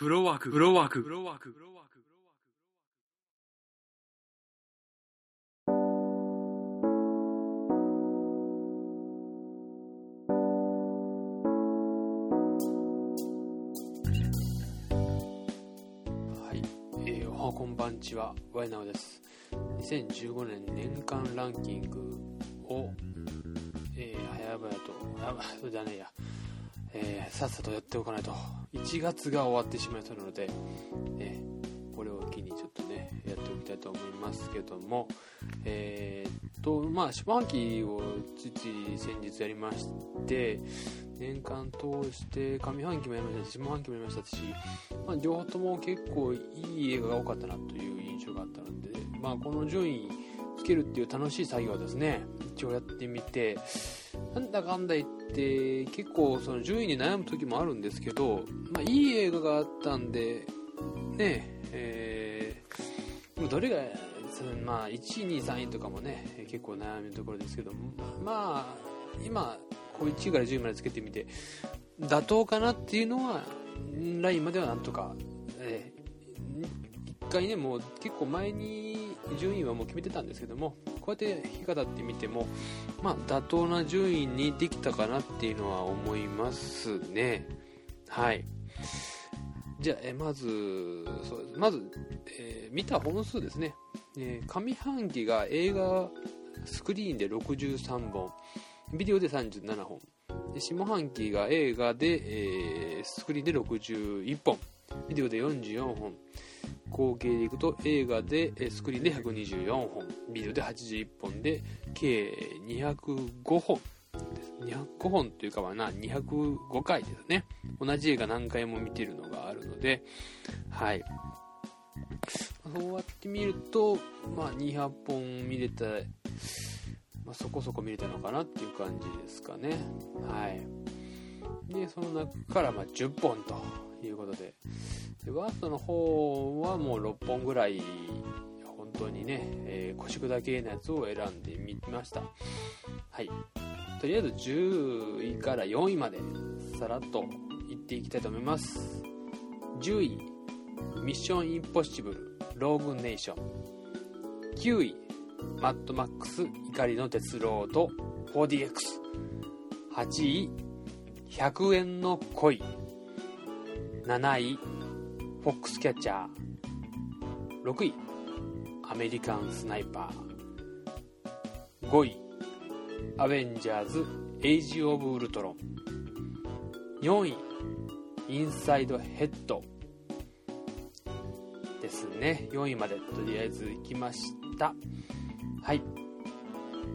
フロワーク、フロワーク、フロワーク、フロワーク。はい、えー、おはこんばんちは、ワイナオです。2015年年間ランキングを、えー、早々と、あ、そうじゃねえや、えー、さっさとやっておかないと、1月が終わってしまいそうなので、えー、これを機にちょっとね、やっておきたいと思いますけども、えー、と、まあ、下半期をつい先日やりまして、年間通して上半期もやりましたし、下半期もやりましたし、まあ、両方とも結構いい映画が多かったなという印象があったので、まあ、この順位つけるっていう楽しい作業ですね一応やってみてなんだかんだ言って結構その順位に悩む時もあるんですけど、まあ、いい映画があったんでねえー、どれがまあ1位2位3位とかもね結構悩むところですけどまあ今こう1位から10位までつけてみて妥当かなっていうのはラインまではなんとか、えー、回ねもう結構前に順位はもう決めてたんですけどもこうやって引き方ってみてもまあ妥当な順位にできたかなっていうのは思いますね。はい。じゃあ、えまずそうまず、えー見た本数ですね、えー上半期が映画スクリーンで63本ビデオで37本。下半期が映画で、えースクリーンで61本ビデオで44本。合計でいくと映画でスクリーンで124本ビデオで81本で計205本205本というかはな205回ですね同じ映画何回も見てるのがあるのではいそうやって見ると、まあ、200本見れたまあ、そこそこ見れたのかなっていう感じですかね。はい。で、その中からまあ10本ということで、でワーストの方はもう6本ぐらい、本当にね、えー、腰砕けなやつを選んでみました。はい。とりあえず10位から4位までさらっといっていきたいと思います。10位、ミッションインポッシブル、ローグネーション。9位、マッドマックス怒りの鉄ロード 4DX8 位100円の恋7位フォックスキャッチャー6位アメリカンスナイパー5位アベンジャーズエイジ・オブ・ウルトロン4位インサイドヘッドですね4位までとりあえず行きましたはい。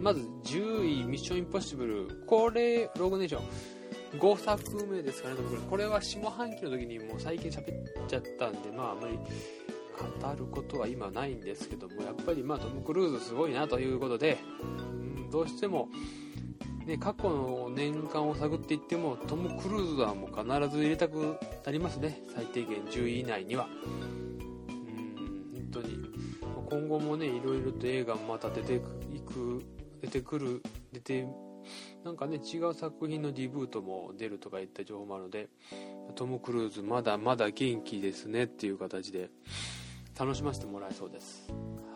まず10位、ミッションインポッシブル。これ、ローグネーション。5作目ですかね、これは下半期の時にもう最近喋っちゃったんで、まああまり語ることは今ないんですけども、やっぱりまあトム・クルーズすごいなということで、うん、どうしても、ね、過去の年間を探っていっても、トム・クルーズはもう必ず入れたくなりますね、最低限10位以内には。うん、本当に。今後もねいろいろと映画もまた出ていく出てくる出てなんかね違う作品のリブートも出るとかいった情報もあるのでトム・クルーズまだまだ元気ですねっていう形で楽しませてもらえそうです。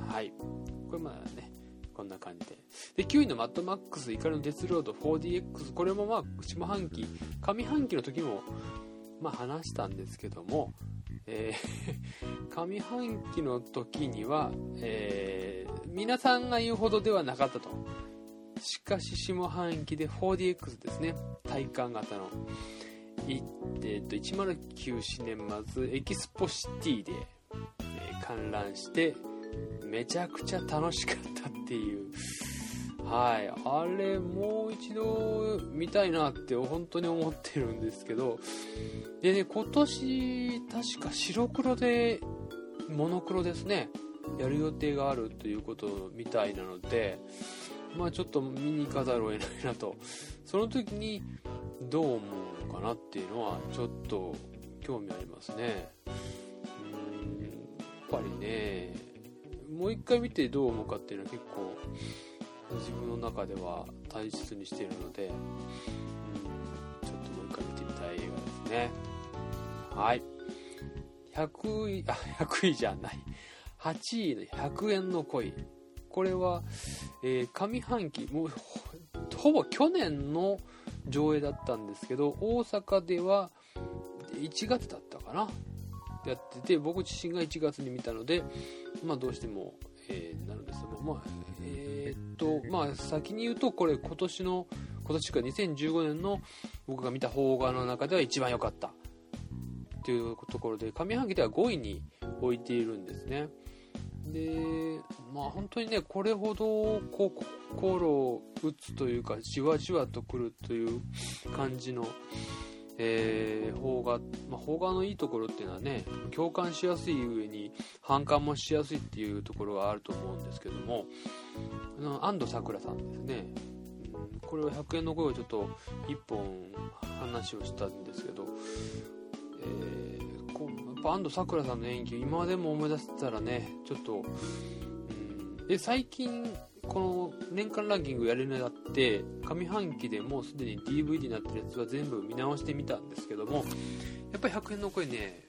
はい。これまあねこんな感じで。で9位のマッドマックス怒りのデスロード 4DX これもまあ下半期上半期の時もまあ話したんですけどもえー、上半期の時には、えー、皆さんが言うほどではなかったと。しかし下半期で 4DX ですね。体感型の、えー、と109シネマズエキスポシティで、えー、観覧してめちゃくちゃ楽しかったっていう。はい。あれもう一度見たいなって本当に思ってるんですけど。でね今年確か白黒でモノクロですね。やる予定があるということみたいなので。まあちょっと見に行かざるを得ないなと。その時にどう思うのかなっていうのはちょっと興味ありますね。うんやっぱりねもう一回見てどう思うかっていうのは結構自分の中では大切にしているので、うん、ちょっともう一回見てみたい映画ですね。はい。100位あ100位じゃない。8位の100円の恋。これは、えー上半期もうほぼ去年の上映だったんですけど大阪では1月だったかな？やってて僕自身が1月に見たのでまあどうしても、えーなるんですけどまあえーっとまあ先に言うとこれ今年の今年か2015年の僕が見た邦画の中では一番良かったっていうところで上半期では5位に置いているんですね。でまあ本当にねこれほどこう心を打つというかじわじわとくるという感じのえー、邦画、まあ、邦画のいいところっていうのはね共感しやすい上に反感もしやすいっていうところがあると思うんですけども安藤サクラさんですね、これは100円の声をちょっと1本話をしたんですけど、えーぱ安藤サクラさんの演技を今でも思い出せたらねちょっと、うん、で最近この年間ランキングやるようになって上半期でもうすでに DVD になってるやつは全部見直してみたんですけどもやっぱり100円の声ね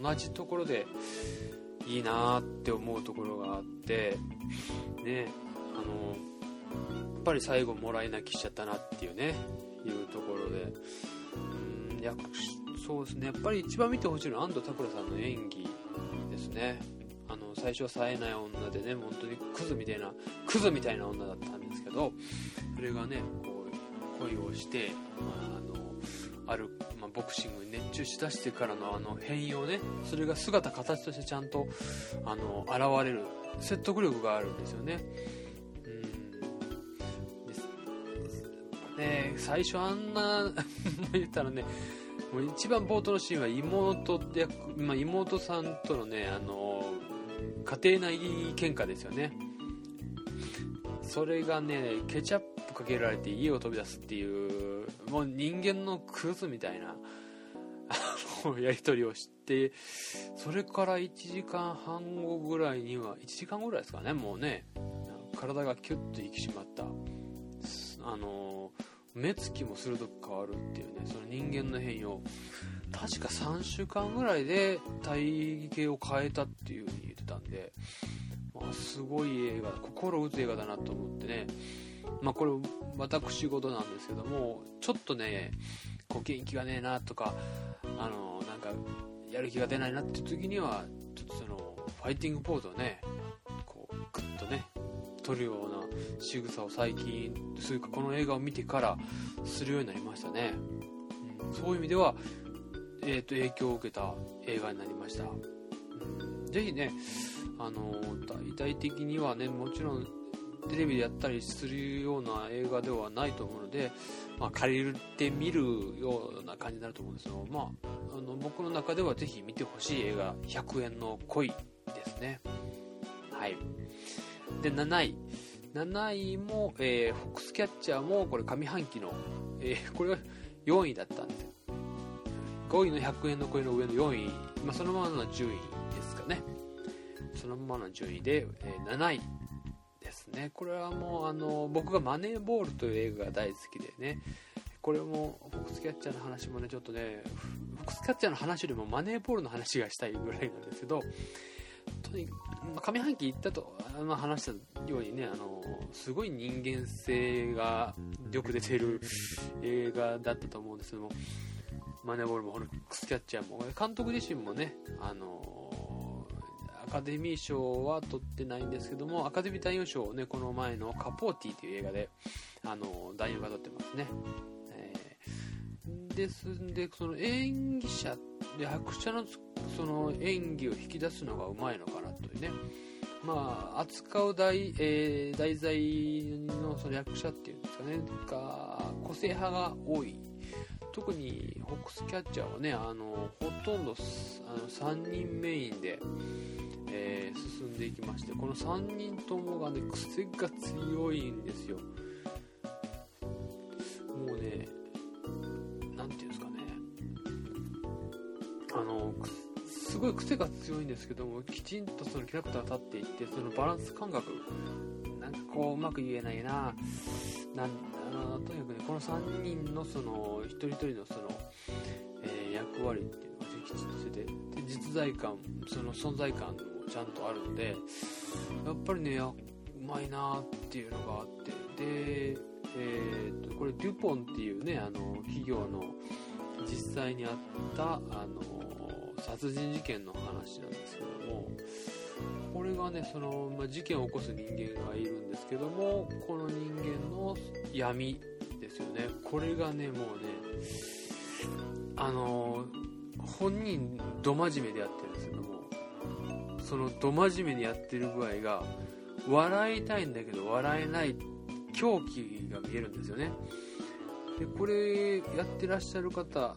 同じところでいいなって思うところがあってねあのやっぱり最後もらい泣きしちゃったなっていうねいうところでうん役そうですね。やっぱり一番見てほしいのは安藤サクラさんの演技ですね。あの最初は冴えない女でね本当にクズみたいなクズみたいな女だったんですけどそれがねこう恋をして、まあ、あのある、まあ、ボクシングに熱中しだしてからのあの変容ねそれが姿形としてちゃんとあの現れる説得力があるんですよね。うん。です。ね最初あんな 言ったらねもう一番冒頭のシーンは妹役、まあ、妹さんとのねあの家庭内喧嘩ですよね。それがねケチャップかけられて家を飛び出すっていうもう人間のクズみたいなやり取りをしてそれから1時間半後ぐらいには1時間ぐらいですかねもうね体がキュッと引き締まった。あの目つきも鋭く変わるっていうねその人間の変容。確か3週間ぐらいで体型を変えたっていう風に言ってたんで、まあ、すごい映画心打つ映画だなと思ってね。まあこれ私事なんですけどもちょっとねこう元気がねえなとかあのなんかやる気が出ないなっていう時にはちょっとそのファイティングポーズをねこうグッとね取るよう仕草を最近そういうかこの映画を見てからするようになりましたね、うん、そういう意味では、えー、と影響を受けた映画になりました、うん、ぜひねあの大体的にはねもちろんテレビでやったりするような映画ではないと思うので、まあ、借りてみるような感じになると思うんですよ、まあ、あの僕の中ではぜひ見てほしい映画「100円の恋」ですね。はい。で7位7位も、えーフォックスキャッチャーもこれ上半期の、えー これは4位だったんですよ。5位の100円の恋の上の4位、まあ、そのままの順位ですかね。そのままの順位で、えー7位ですね。これはもうあの僕が「マネーボール」という映画が大好きでね。これもフォックスキャッチャーの話もねちょっとねフォックスキャッチャーの話よりもマネーボールの話がしたいぐらいなんですけどとにかまあ上半期言ったとあの話したようにねあのすごい人間性がよく出てる映画だったと思うんですけどもマネーボールもフォックスキャッチャーも監督自身もねあのアカデミー賞は取ってないんですけどもアカデミー男優賞をねこの前の「カポーティ」という映画であの男優が取ってますね、えーですんでその演技者役者のその演技を引き出すのがうまいのかなというね。まあ扱う題,、えー題材のその役者っていうんですかね。が個性派が多い。特にホックスキャッチャーはねあのほとんどあの3人メインで、えー進んでいきましてこの3人ともがね癖が強いんですよ。もうねなんていうんですかね。あのくすごい癖が強いんですけどもきちんとそのキャラクター立っていってそのバランス感覚なんかこううまく言えないななんあのとにかくねこの3人のその一人一人のその、えー役割っていうのがきちっとしてて実在感その存在感もちゃんとあるのでやっぱりねうまいなっていうのがあってで、えー、とこれデュポンっていうねあの企業の実際にあったあの殺人事件の話なんですけどもこれがねその、まあ、事件を起こす人間がいるんですけどもこの人間の闇ですよね。これがねもうねあの本人ど真面目でやってるんですけどもそのど真面目にやってる具合が笑いたいんだけど笑えない狂気が見えるんですよね。でこれやってらっしゃる方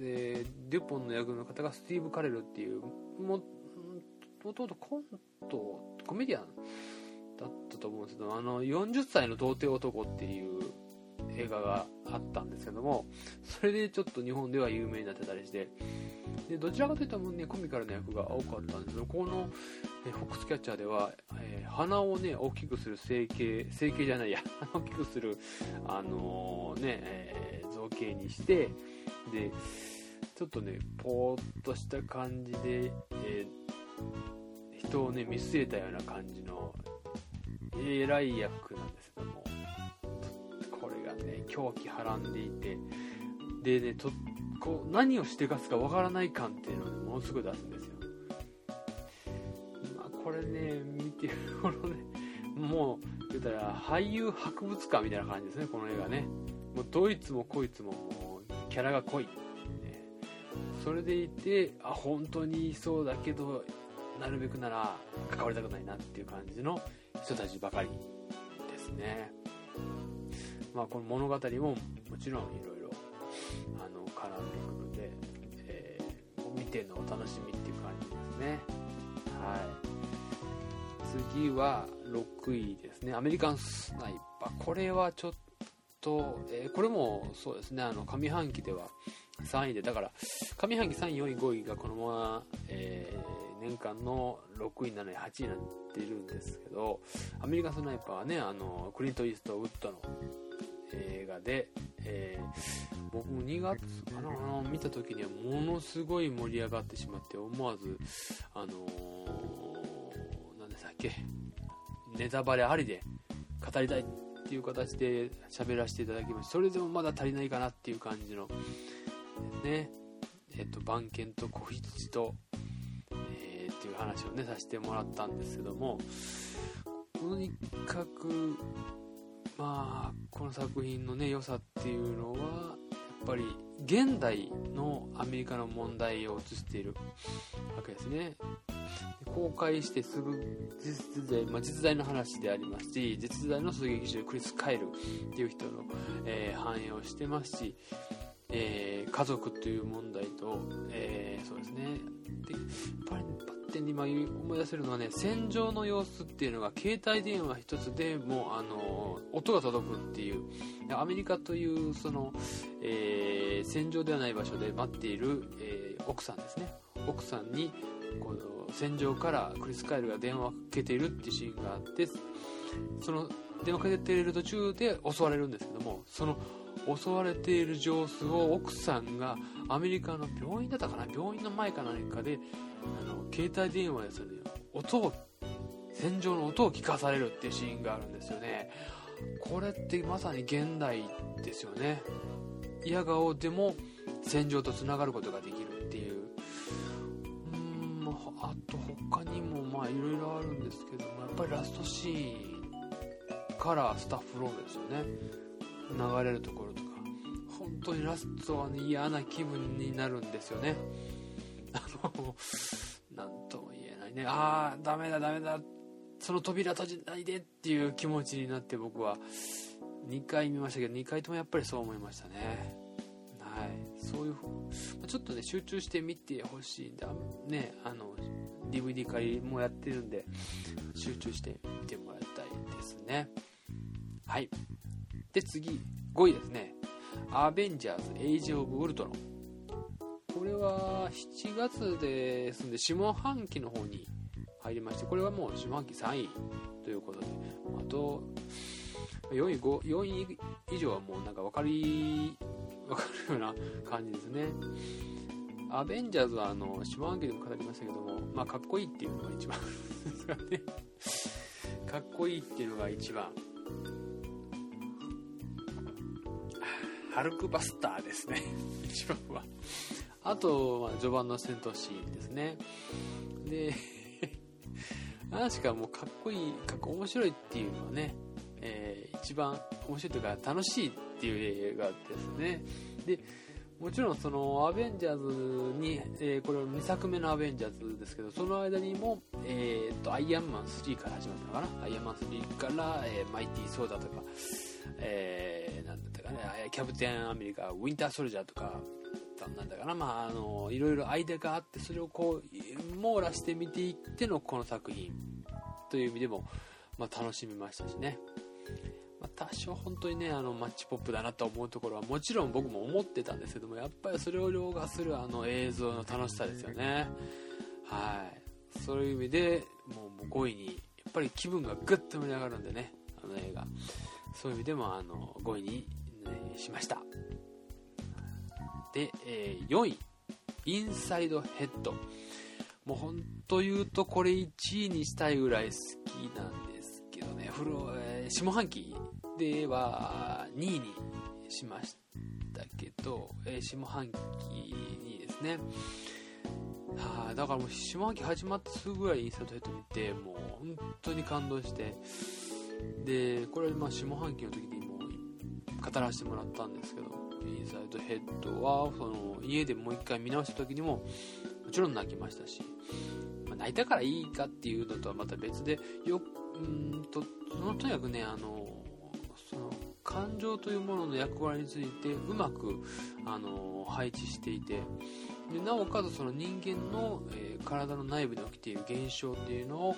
でデュポンの役の方がスティーブ・カレルっていうももともとコントコメディアンだったと思うんですけどあの40歳の童貞男っていう映画があったんですけどもそれでちょっと日本では有名になってたりしてでどちらかというとも、ね、コミカルな役が多かったんですけどこのえフォックスキャッチャーでは、えー、鼻をね大きくする整形整形じゃないや鼻を大きくするあのー、ね、えー、造形にしてでちょっとねぽーっとした感じで、え人をね見据えたような感じの偉い役なんですけどもこれがね狂気はらんでいて。でねとこう何をしてかすかわからない感っていうのを、ね、ものすごい出すんですよ、まあ、これね見てる頃ねもう言ったら俳優博物館みたいな感じですねこの映画ね。もうどいつもこいつももキャラが濃い、ね、それでいてあ本当にそうだけどなるべくなら関わりたくないなっていう感じの人たちばかりですね。まあこの物語ももちろんいろいろあの絡んでくるので、えー、見てのお楽しみっていう感じですね。はい。次は6位ですね。アメリカンスナイパー。これはちょっと、えー、これもそうですね。あの上半期では3位でだから上半期3位4位5位がこのまま、えー、年間の6位7位8位になっているんですけどアメリカスナイパーはねあのクリント・イーストウッドの映画で、えー、僕も2月かな見た時にはものすごい盛り上がってしまって思わずあのー、何でしたっけネタバレありで語りたいっていう形で喋らせていただきました。それでもまだ足りないかなっていう感じのねえっと番犬と小羊と、えー、っていう話をねさせてもらったんですけどもとにかくまあこの作品のね良さっていうのはやっぱり現代のアメリカの問題を映しているわけですね。公開してすぐ実在,、まあ、実在の話でありますし実在の狙撃手クリス・カイルっていう人の、えー、反映をしてますしえー、家族という問題と、えー、そうですね。でやっぱりパッて今思い出せるのはね戦場の様子っていうのが携帯電話一つでもあの音が届くっていう。アメリカというその、えー、戦場ではない場所で待っている、え奥さんですね。奥さんにこの戦場からクリス・カイルが電話をかけているっていうシーンがあってその電話かけている途中で襲われるんですけどもその襲われている様子を奥さんがアメリカの病院だったかな病院の前か何かであの携帯電話でそれ音を戦場の音を聞かされるっていうシーンがあるんですよね。これってまさに現代ですよね。嫌顔でも戦場とつながることができるっていう。うんあと他にもまあいろいろあるんですけどもやっぱりラストシーンからスタッフロールですよね。流れるところとか本当にラストは、ね、嫌な気分になるんですよね。あの何とも言えないね。ああダメだダメだ。その扉閉じないでっていう気持ちになって僕は2回見ましたけど2回ともやっぱりそう思いましたね。はい。そういうちょっとね集中して見てほしいんだ。ねあの DVD 借りもやってるんで集中して見てもらいたいですね。はい。で次5位ですね。アベンジャーズ・エイジ・オブ・ウルトロンこれは7月ですんで下半期の方に入りましてこれはもう下半期3位ということで。あと4位 ,5 4位以上はもうなんか分かり分かるような感じですね。アベンジャーズはあの下半期でも語りましたけども、まあ、かっこいいっていうのが一番ですかね。かっこいいっていうのが一番。ハルクバスターですね。一番は。あと、まあ、序盤の戦闘シーンですね。で何しかもうかっこいいかっこ面白いっていうのはね、えー、一番面白いというか楽しいっていう映画ですね。でもちろんそのアベンジャーズに、えー、これは2作目のアベンジャーズですけどその間にも、えーと、アイアンマン3から始まったのかな？アイアンマン3から、えー、マイティー・ソーダとか、えー、なんだね。キャプテンアメリカウィンター・ソルジャーとかなんだかな。まああのいろいろ間があってそれをこう網羅して見ていってのこの作品という意味でも、まあ、楽しみましたしね。まあ、多少本当にねあのマッチポップだなと思うところはもちろん僕も思ってたんですけどもやっぱりそれを凌駕するあの映像の楽しさですよね。はい。そういう意味でもう5位にやっぱり気分がぐっと盛り上がるんでねあの映画。そういう意味でもあの5位に、ね、しました。で、えー、4位インサイドヘッド。もう本当言うとこれ1位にしたいぐらい好きなんですけどね。フロ、え、下半期では2位にしましたけど、えー、下半期にですね。はあ、だからもう下半期始まってすぐぐらいインスタントヘッド見てもう本当に感動して。でこれまあ下半期の時に語らせてもらったんですけどインサイドヘッドはその家でもう一回見直した時にももちろん泣きましたし、まあ、泣いたからいいかっていうのとはまた別でようんとそのとにかくねあのその感情というものの役割についてうまくあの配置していてでなおかつその人間の、えー、体の内部で起きている現象っていうのを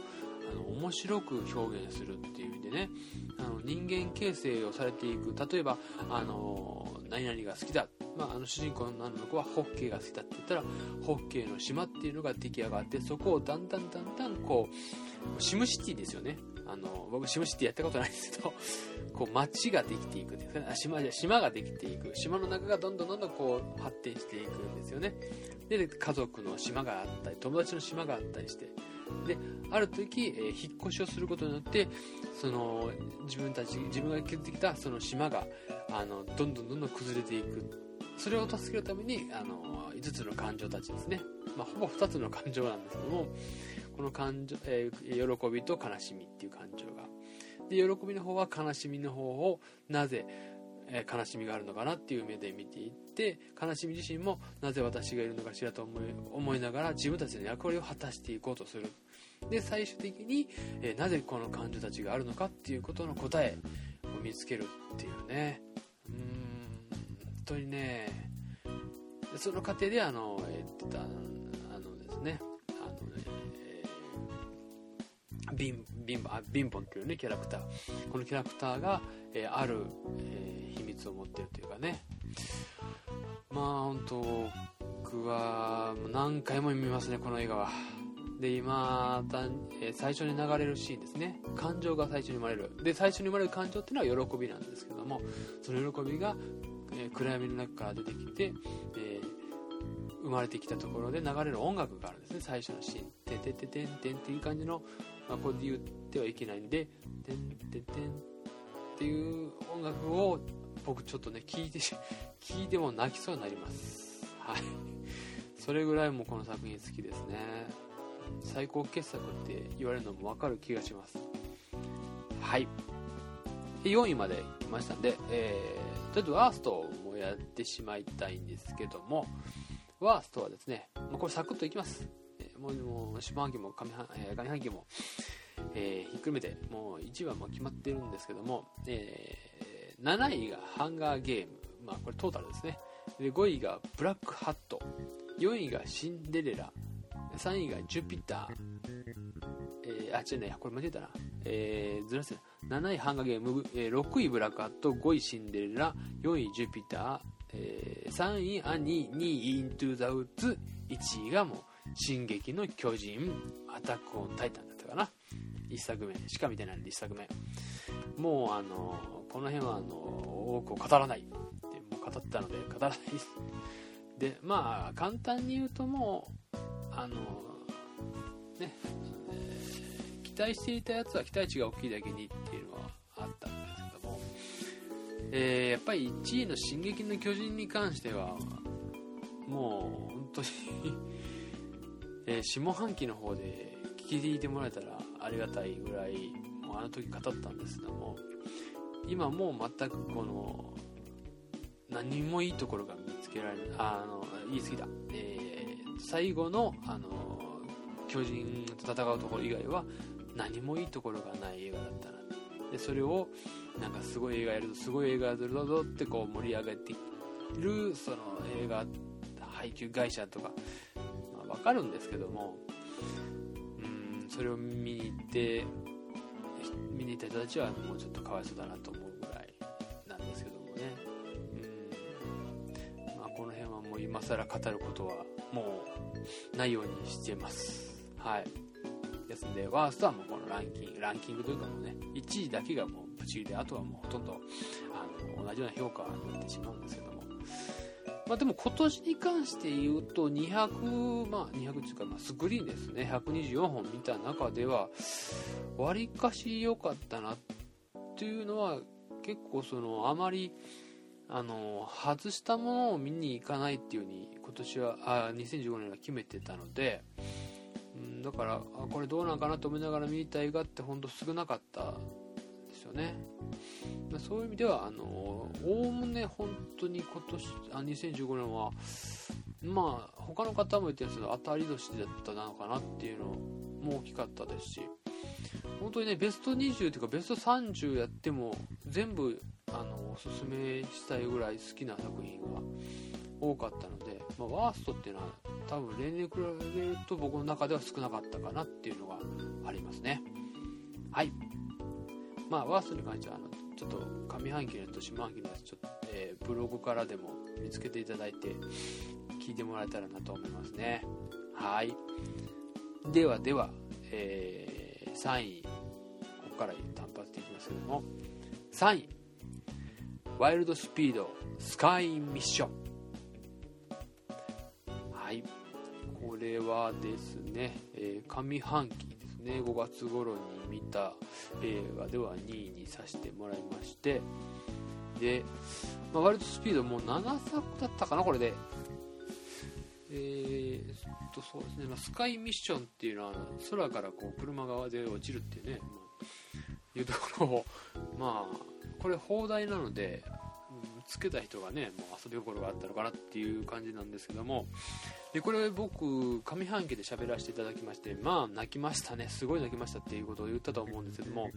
の面白く表現するっていう意味でねあの人間形成をされていく。例えばあの何々が好きだ、まあ、あの主人公の女の子はホッケーが好きだって言ったらホッケーの島っていうのが出来上がってそこをだんだんだんだんこうシムシティですよね。あの僕シムシティやったことないんですけど こう街ができていくんですね。島じゃ島ができていく。島の中がどんどんどんどんこう発展していくんですよね。で家族の島があったり友達の島があったりして。である時、えー、引っ越しをすることによってその自分たち自分が築いてきたその島があのどんどんどんどん崩れていく。それを助けるためにあの5つの感情たちですね、まあ、ほぼ2つの感情なんですけどもこの感情、えー、喜びと悲しみっていう感情が。で喜びの方は悲しみの方をなぜ、え、悲しみがあるのかなっていう目で見ていって悲しみ自身もなぜ私がいるのかしらと思い思いながら自分たちの役割を果たしていこうとする。で最終的に、えー、なぜこの感情たちがあるのかっていうことの答えを見つけるっていうね。うーん本当にね。その過程であの言ってたあのですね。あのえー、ビンビンあビンボンっていうねキャラクター。このキャラクターが、えー、ある、えー、秘密を持ってるというかね。まあ本当僕は何回も見ますねこの映画は。で今、え、最初に流れるシーンですね。感情が最初に生まれる。で最初に生まれる感情っていうのは喜びなんですけどもその喜びが、えー、暗闇の中から出てきて、えー、生まれてきたところで流れる音楽があるんですね。最初のシーン「ててててんてん」っていう感じの、まあ、これで言ってはいけないんで「てんてんてん」っていう音楽を僕ちょっとね聞いて 聞いても泣きそうになります。はい。それぐらいもこの作品好きですね。最高傑作って言われるのも分かる気がします。はい。4位まで来ましたんで、えー、とりあえずワーストもやってしまいたいんですけどもワーストはですね、まあ、これサクッといきます、えー、もうもう下半期も上半,、えー、上半期も、えー、ひっくるめてもう1位はも決まってるんですけども、えー、7位がハンガーゲーム。まあこれトータルですね。で5位がブラックハット。4位がシンデレラ。3位がジュピター、えー、あ、違うね、これ間違えたな。えー、ずらす。な。7位ハンガーゲーム、えー、6位ブラックアット、5位シンデレラ、4位ジュピター、えー、3位アニー、2位イントゥザウッズ、1位がもう、進撃の巨人、アタックオンタイタンだったかな。1作目しか見てないんで1作目。もうあのこの辺はあの多くを語らない。ってもう語ったので語らない。でまあ簡単に言うともうあのね、えー期待していたやつは期待値が大きいだけにっていうのはあったんですけども、えーやっぱり1位の「進撃の巨人」に関してはもう本当に えー下半期の方で聞いてもらえたらありがたいぐらいもうあの時語ったんですけども今もう全くこの何もいいところが見つけられないあの言い過ぎだ、えー最後のあの巨人と戦うところ以外は何もいいところがない映画だったなでそれをなんかすごい映画やるとすごい映画やるぞってこう盛り上げているその映画配給会社とか、まあ、分かるんですけどもうんそれを見に行って見に行った人たちはもうちょっとかわいそうだなと思うぐらいなんですけどもね。うん、まあ、この辺はもう今更語ることはもうないようにしてます。はい。ですんでワーストはもうこのランキングランキングというかもうね1位だけがもうブチ切りであとはもうほとんどあの同じような評価になってしまうんですけども。まあでも今年に関して言うと200まあ200っていうかまあスクリーンですね。124本見た中ではわりかし良かったなっていうのは結構そのあまりあの外したものを見に行かないっていう風に今年はあ2015年は決めてたので、うん、だからこれどうなんかなと思いながら見に行った映画って本当少なかったですよね。そういう意味ではあのおおむね本当に今年あ2015年はまあ他の方も言ってるんですけど当たり年だったのかなっていうのも大きかったですし本当にねベスト20というかベスト30やっても全部あのおすすめしたいぐらい好きな作品が多かったので、まあ、ワーストっていうのは多分例年比べると僕の中では少なかったかなっていうのがありますね。はい。まあワーストに関してはあのちょっと上半期のやつと下半期のやつちょっと、えーブログからでも見つけていただいて聞いてもらえたらなと思いますね。はい。ではでは、えー3位ここから単発でいきますけども。3位ワイルドスピードスカイミッション。はい。これはですね、えー上半期ですね。5月頃に見た映画では2位にさせてもらいまして。で、まあ、ワイルドスピードもう7作だったかなこれで。えーっとそうですね、まあ、スカイミッションっていうのは空からこう車側で落ちるっていうね、いうところをまあこれ放題なので、つけた人がねもう遊び心があったのかなっていう感じなんですけども。でこれ僕上半期で喋らせていただきましてまあ泣きましたね。すごい泣きましたっていうことを言ったと思うんですけども。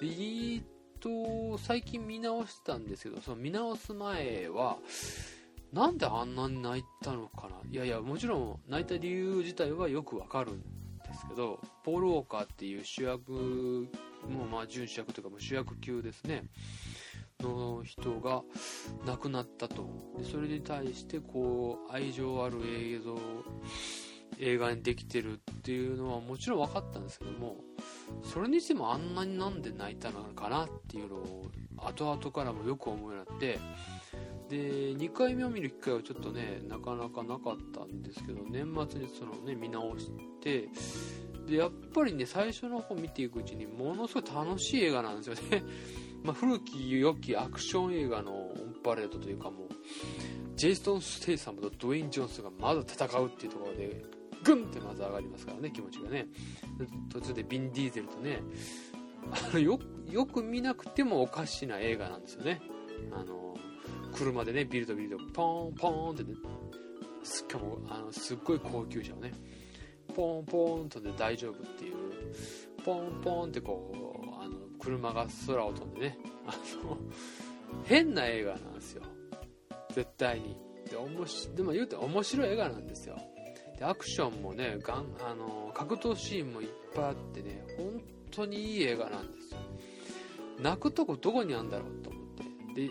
でえっと最近見直したんですけどその見直す前はなんであんなに泣いたのかな。いやいやもちろん泣いた理由自体はよくわかるんですけどポール・ウォーカーっていう主役もうまあ準主役というかもう主役級ですね。の人が亡くなったと。でそれに対してこう愛情ある映像映画にできてるっていうのはもちろん分かったんですけどもそれにしてもあんなになんで泣いたのかなっていうのを後々からもよく思うようになって。で2回目を見る機会はちょっとねなかなかなかったんですけど年末にそのね見直して。でやっぱりね最初の方見ていくうちにものすごい楽しい映画なんですよね。まあ古き良きアクション映画のオンパレードというかもうジェイソン・ステイサムとドウェイン・ジョンソンがまだ戦うっていうところでグンってまず上がりますからね気持ちがね。途中でビン・ディーゼルとねあのよよく見なくてもおかしな映画なんですよね。あの車でねビルとビルとポンポンってねしかもあのすっごい高級車をねポンポンとで大丈夫っていうポンポンってこう車が空を飛んでね。あの変な映画なんですよ。絶対に。でおもしでも言うて面白い映画なんですよ。でアクションもねがんあの格闘シーンもいっぱいあってね本当にいい映画なんですよ。泣くとこどこにあるんだろうと思って。で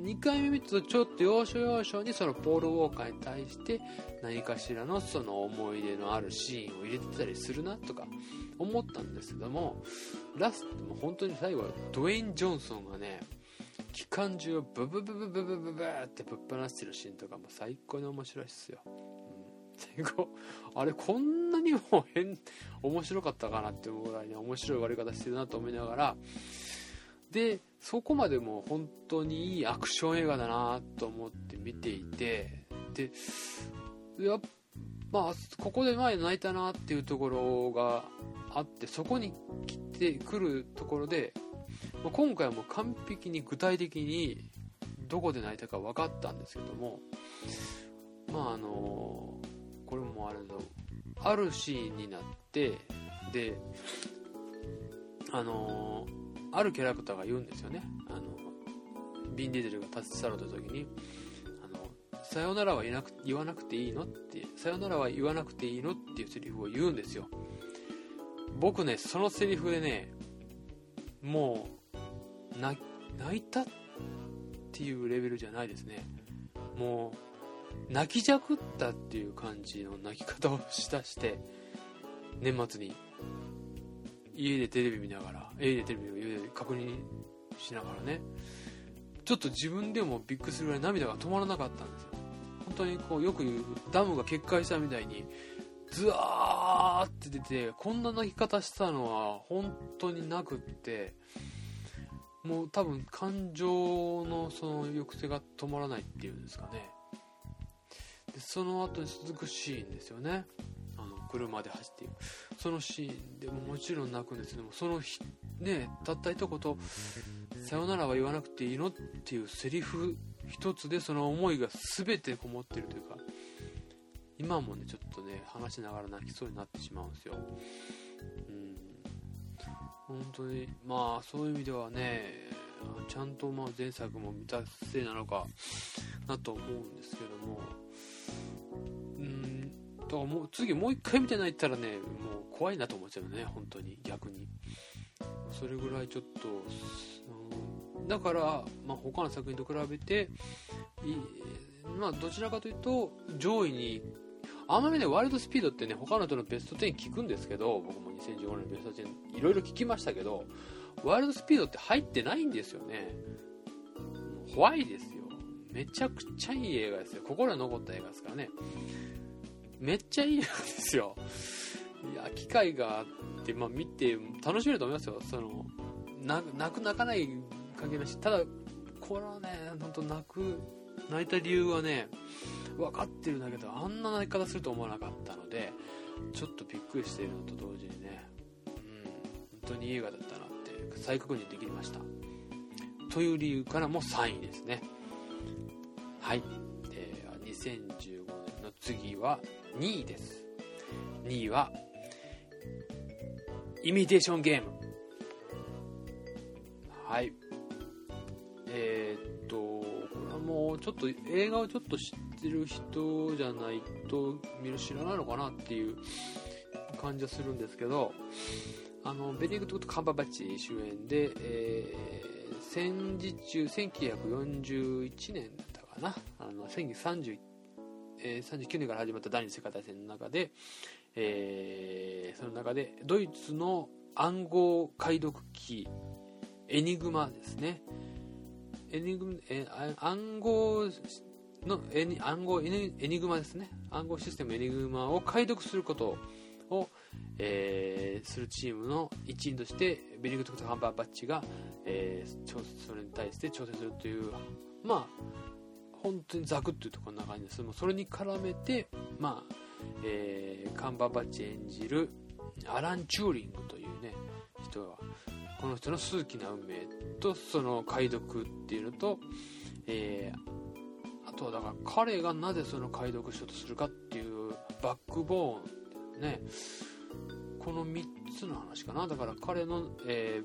2回目見るとちょっと要所要所にそのポール・ウォーカーに対して何かしらのその思い出のあるシーンを入れてたりするなとか。思ったんですけどもラストも本当に最後ドウェイン・ジョンソンがね機関銃をブブブブブブブブってぶっ放してるシーンとかも最高に面白いっすよ、うん、最高あれこんなにも変面白かったかなって思うぐらいに面白い終わり方してるなと思いながらでそこまでも本当にいいアクション映画だなと思って見ていてでやっまあここで前泣いたなっていうところがあってそこに来てくるところで、まあ、今回はもう完璧に具体的にどこで泣いたか分かったんですけどもまああのこれもあれだあるシーンになってであのあるキャラクターが言うんですよね。あのビン・ディゼルが立ち去ろうと時に。さよならは言なく言わなくていいのってさよならは言わなくていいのっていうセリフを言うんですよ。僕ねそのセリフでねもう泣いたっていうレベルじゃないですね。もう泣きじゃくったっていう感じの泣き方をしたして年末に家でテレビ見ながら家でテレビを家で確認しながらねちょっと自分でもびっくりするぐらい涙が止まらなかったんですよ。本当にこうよく言うダムが決壊したみたいにズワーって出てこんな泣き方したのは本当になくってもう多分感情のその抑制が止まらないっていうんですかね。でその後に続くシーンですよね。あの車で走っていく。そのシーンでももちろん泣くんですけどもそのねたった一言「さよならは言わなくていいの?」っていうセリフ一つでその思いが全てこもってるというか今もねちょっとね話しながら泣きそうになってしまうんですよ。うん。本当にまあそういう意味ではねちゃんとまあ前作も見たせいなのかなと思うんですけども。うん。だからもう次もう一回見てないったらねもう怖いなと思っちゃうね本当に逆に。それぐらいちょっと、うん、だから、まあ、他の作品と比べてまあ、どちらかというと上位にあんまりねワイルドスピードってね他の人のベスト10聞くんですけど僕も2015年のベスト10いろいろ聞きましたけどワイルドスピードって入ってないんですよね。怖いですよ。めちゃくちゃいい映画ですよ。心に残った映画ですからね。めっちゃいい映画ですよ。いや機会があって、まあ、見て楽しめると思いますよ。その泣く泣かない関係なしただこれはね本当泣く泣いた理由はね分かってるんだけどあんな泣き方すると思わなかったのでちょっとびっくりしているのと同時にねうん本当に映画だったなって再確認できました。という理由からも3位ですね。はい、えー、2015年の次は2位です。2位はイミテーションゲーム。はい。えー、っとこれはもうちょっと映画をちょっと知ってる人じゃないと見る知らないのかなっていう感じはするんですけどあのベネディクト・カンバーバッチ主演で、えー、戦時中1941年だったかな。あの1930え、39年から始まった第二次世界大戦の中で、えー、その中でドイツの暗号解読機エニグマですね。エニグえ暗号のエニ暗号エニグマですね。暗号システムエニグマを解読することを、えー、するチームの一員としてベニグトクト・ハンバーバッチが、えー、それに対して挑戦するというまあ本当にザクッというところの中にです。もうそれに絡めて、まあえー、カンバーバッチ演じるアラン・チューリングというね人はこの人の数奇な運命とその解読っていうのと、えー、あとはだから彼がなぜその解読しようとするかっていうバックボーンねこの3つの話かな。だから彼の、え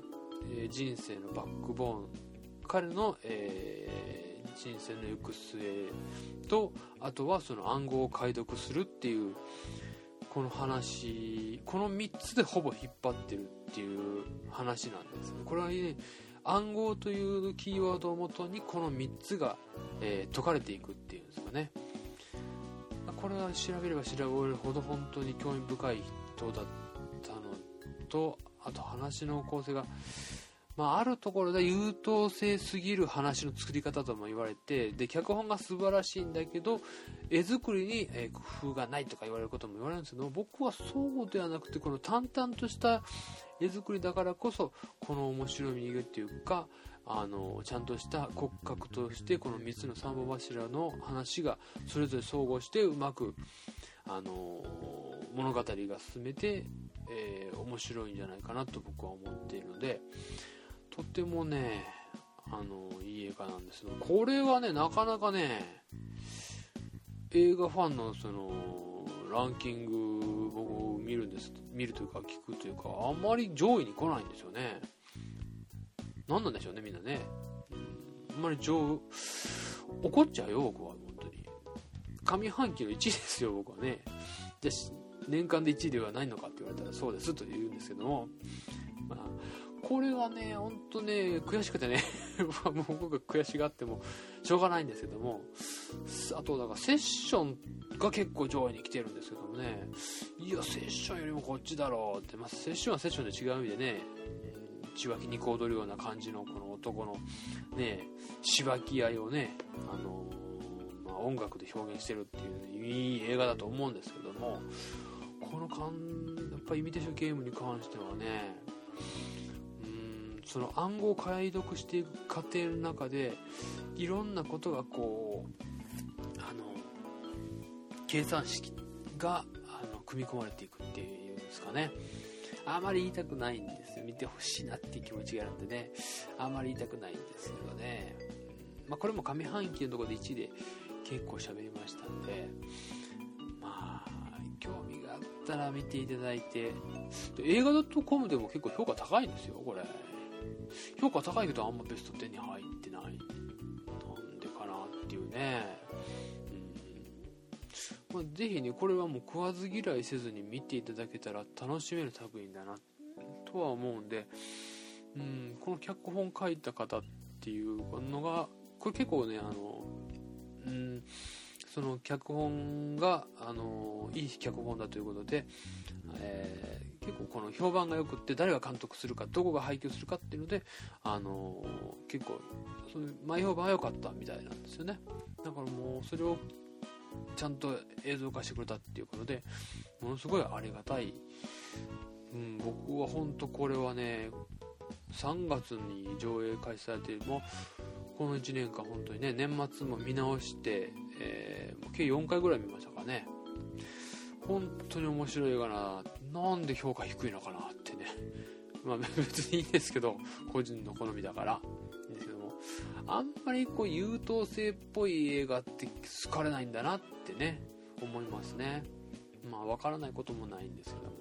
ー、人生のバックボーン彼の、えー人生の行く末とあとはその暗号を解読するっていうこの話この3つでほぼ引っ張ってるっていう話なんですね。これはね暗号というキーワードをもとにこの3つが、えー、解かれていくっていうんですかね。これは調べれば調べるほど本当に興味深い人だったのとあと話の構成がまあ、あるところで優等生すぎる話の作り方とも言われてで脚本が素晴らしいんだけど絵作りに、工夫がないとか言われることも言われるんですけど僕はそうではなくてこの淡々とした絵作りだからこそこの面白みっていうかあのちゃんとした骨格としてこの3つの三本柱の話がそれぞれ総合してうまくあの物語が進めて、えー面白いんじゃないかなと僕は思っているのでとてもねあのいい映画なんですけどこれはねなかなかね映画ファンのそのランキング僕見るんです。見るというか聞くというかあんまり上位に来ないんですよね。何なんでしょうねみんなね。あんまり上怒っちゃうよ僕は本当に。上半期の1位ですよ僕はね。じゃ年間で1位ではないのかって言われたらそうですと言うんですけども、これはね本当ね悔しくてね。もう僕が悔しがってもしょうがないんですけども。あとだからセッションが結構上位に来てるんですけどもね。いやセッションよりもこっちだろうって、まあ、セッションはセッションで違う意味でね血湧き肉踊るような感じのこの男のねしばき合いをねあのまあ、音楽で表現してるっていういい映画だと思うんですけども。このかんやっぱイミテーションゲームに関してはねその暗号を解読していく過程の中でいろんなことがこうあの計算式があの組み込まれていくっていうんですかね。あまり言いたくないんですよ。見てほしいなっていう気持ちがあるんでね。あまり言いたくないんですけどね、まあ、これも上半期のところで1位で結構喋りましたんで。まあ興味があったら見ていただいて。映画 .com でも結構評価高いんですよこれ。評価高いけどあんまベスト10に入ってない。なんでかなっていうね。うん。まあ、ぜひねこれはもう食わず嫌いせずに見ていただけたら楽しめる作品だなとは思うんで、うん、この脚本書いた方っていうのがこれ結構ねあのうんその脚本が、あのいい脚本だということで、えー結構この評判が良くって誰が監督するかどこが配給するかっていうので、あの結構そういう前評判は良かったみたいなんですよね。だからもうそれをちゃんと映像化してくれたっていうことでものすごいありがたい、うん、僕は本当これはね3月に上映開始されてもこの1年間本当にね年末も見直して、えー計4回ぐらい見ましたかね。本当に面白い映画ななんで評価低いのかなってね。まあ別にいいんですけど個人の好みだからいいんですけども。あんまりこう優等生っぽい映画って好かれないんだなってね思いますね。まあ分からないこともないんですけども。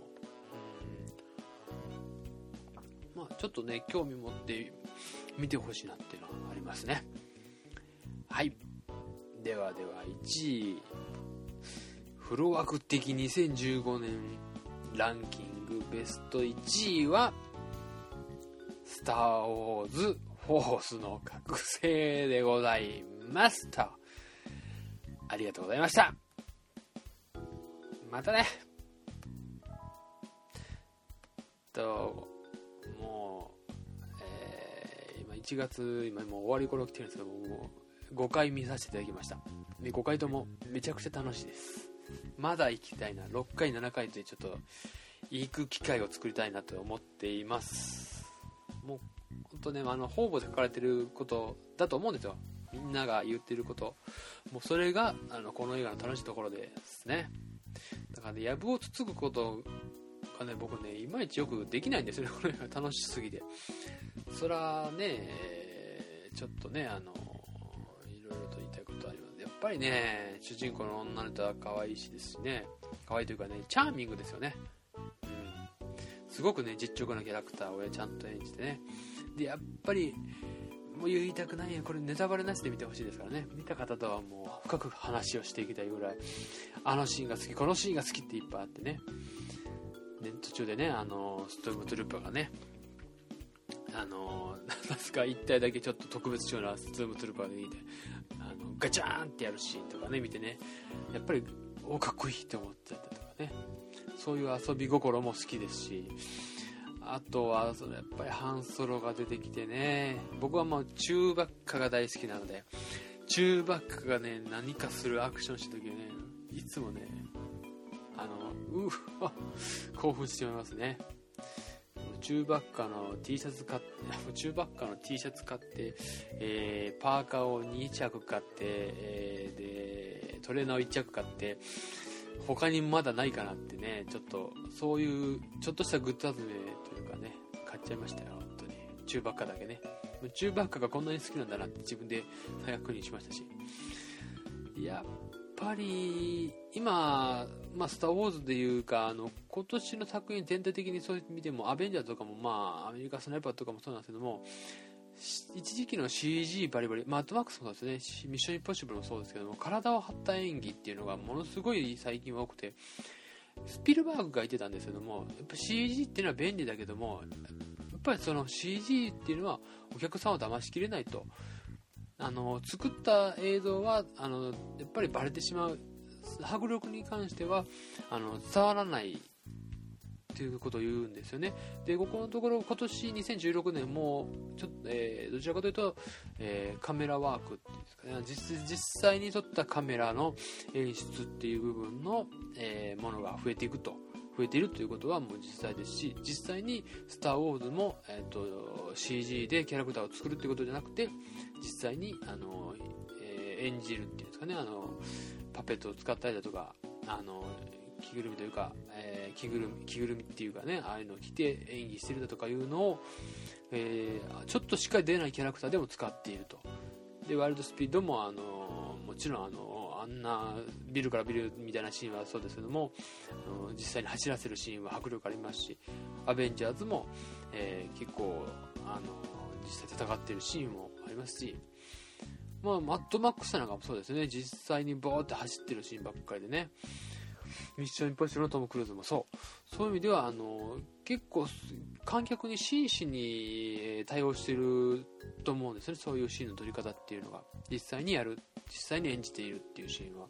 うん。まあちょっとね興味持って見てほしいなっていうのはありますね。はい。ではでは1位フロ枠的2015年ランキングベスト1位は「スター・ウォーズ・フォースの覚醒」でございます。とありがとうございました。またね。ともう、えー今1月今もう終わり頃来てるんですけどもう5回見させていただきました。で5回ともめちゃくちゃ楽しいです。まだ行きたいな。6回7回でちょっと行く機会を作りたいなと思っています。もう本当ねあの方々で書かれてることだと思うんですよ。みんなが言ってること。もうそれがあのこの映画の楽しいところですね。だからねやぶをつつくことがね僕ねいまいちよくできないんですよね。この映画楽しすぎて。そらねちょっとねあのいろいろとぱりね主人公の女の人は可愛いしですしね。可愛いというかねチャーミングですよね。うん。すごくね実直なキャラクターをちゃんと演じてね。でやっぱりもう言いたくないやこれネタバレなしで見てほしいですからね。見た方とはもう深く話をしていきたいぐらい。あのシーンが好きこのシーンが好きっていっぱいあってね。で途中でねあ のストームトゥルーパーがねあのなんすか1体だけちょっと特別仕様なストームトゥルーパーがいてガチャーンってやるシーンとかね見てね。やっぱりおかっこいいって思っちゃったとかね。そういう遊び心も好きですし。あとはそのやっぱりハンソロが出てきてね。僕はもうチューバッカが大好きなのでチューバッカがね何かするアクションした時はねいつもねあのうわ 興奮してしまいますね。チューバッカの T シャツ買ってチューバッカの T シャツ買って、えーパーカーを2着買って、えーでトレーナーを1着買って他にまだないかなってねちょっとそういうちょっとしたグッズ集めというかね買っちゃいましたよ本当に。チューバッカだけね。チューバッカがこんなに好きなんだなって自分で再確認しましたし。やぱり今、まあ、スター・ウォーズでいうかあの今年の作品全体的にそういう意味でもアベンジャーとかも、まあ、アメリカスナイパーとかもそうなんですけども一時期の CG バリバリ、まあ、アットマックスもそうですね。ミッション・インポッシブルもそうですけども体を張った演技っていうのがものすごい最近は多くてスピルバーグが言ってたんですけどもやっぱ CG っていうのは便利だけどもやっぱりその CG っていうのはお客さんを騙しきれないとあの作った映像はあのやっぱりバレてしまう。迫力に関してはあの伝わらないということを言うんですよね。でここのところ今年2016年もちょっと、えーどちらかというと、えーカメラワークっていうんですかね。実実際に撮ったカメラの演出っていう部分の、えーものが増えていくと。増えているということはもう実際ですし実際に「スター・ウォーズも」えー、と CG でキャラクターを作るっていうことじゃなくて実際にあの、えー演じるっていうんですかねあのパペットを使ったりだとかあの着ぐるみというか、えー着ぐるみ着ぐるみっていうかねああいうのを着て演技してるだとかいうのを、えーちょっとしっかり出ないキャラクターでも使っていると。でワイルドスピードもあのもちろんあのあんなビルからビルみたいなシーンはそうですけどもうん実際に走らせるシーンは迫力ありますしアベンジャーズも、えー結構あの実際戦っているシーンもありますしまあ、マッドマックスなんかもそうですね。実際にバーって走ってるシーンばっかりでね。ミッションインポッシブルのトム・クルーズもそう。そういう意味ではあの結構観客に真摯に対応してると思うんですね。そういうシーンの撮り方っていうのが。実際にやる実際に演じているっていうシーンは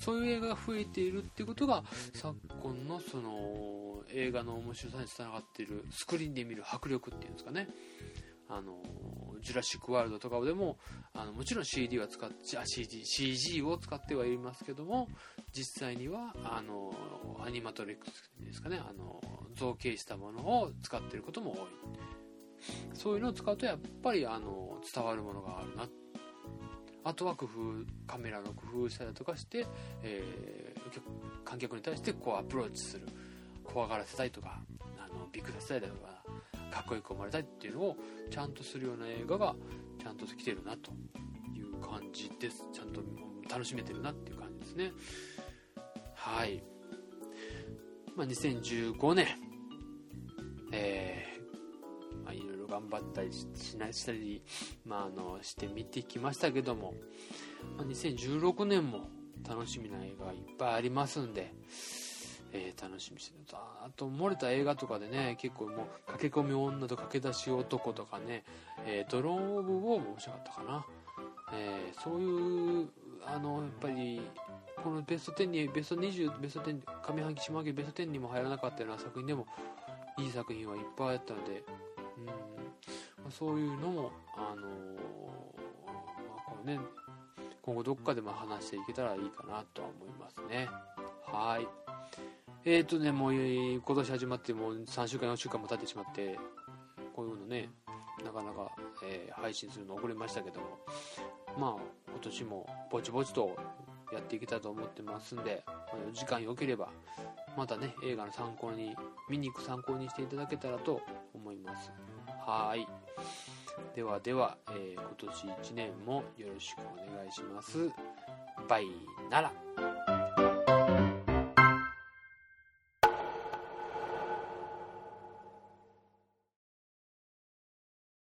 そういう映画が増えているっていうことが昨今のその映画の面白さにつながっているスクリーンで見る迫力っていうんですかね。あのジュラシック・ワールドとかでもあのもちろん CD は使っあ CD CG を使ってはいますけども実際にはあのアニマトリックスですかねあの造形したものを使ってることも多い。そういうのを使うとやっぱりあの伝わるものがあるな。あとは工夫カメラの工夫したりとかして、えー観客に対してこうアプローチする。怖がらせたいとかあのびっくりさせたいとかかっこよく思われたいっていうのをちゃんとするような映画がちゃんと来てるなという感じです。ちゃんと楽しめてるなっていう感じですね。はい、まあ、2015年。えーまあ、いろいろ頑張ったりししなしたり、まあ、あのして見てきましたけども、まあ、2016年も楽しみな映画がいっぱいありますんで、えー楽しみにしてるとああと漏れた映画とかでね結構もう駆け込み女と駆け出し男とかね、えードローン・オブ・ウォーも面白かったかな、えーそういうあのやっぱりこのベスト10にベスト20ベスト10上半期下半期ベスト10にも入らなかったような作品でもいい作品はいっぱいあったので、うん。まあ、そういうのも、あのーまあこうね、今後どっかでも話していけたらいいかなとは思いますね。はい。えーとね、もう今年始まってもう3週間4週間も経ってしまって、こういうのね、なかなか、えー配信するの遅れましたけども、まあ今年もぼちぼちとやっていけたと思ってますんで、時間良ければまたね映画の参考に見に行く参考にしていただけたらと思います。はい。ではでは、えー今年1年もよろしくお願いします。バイなら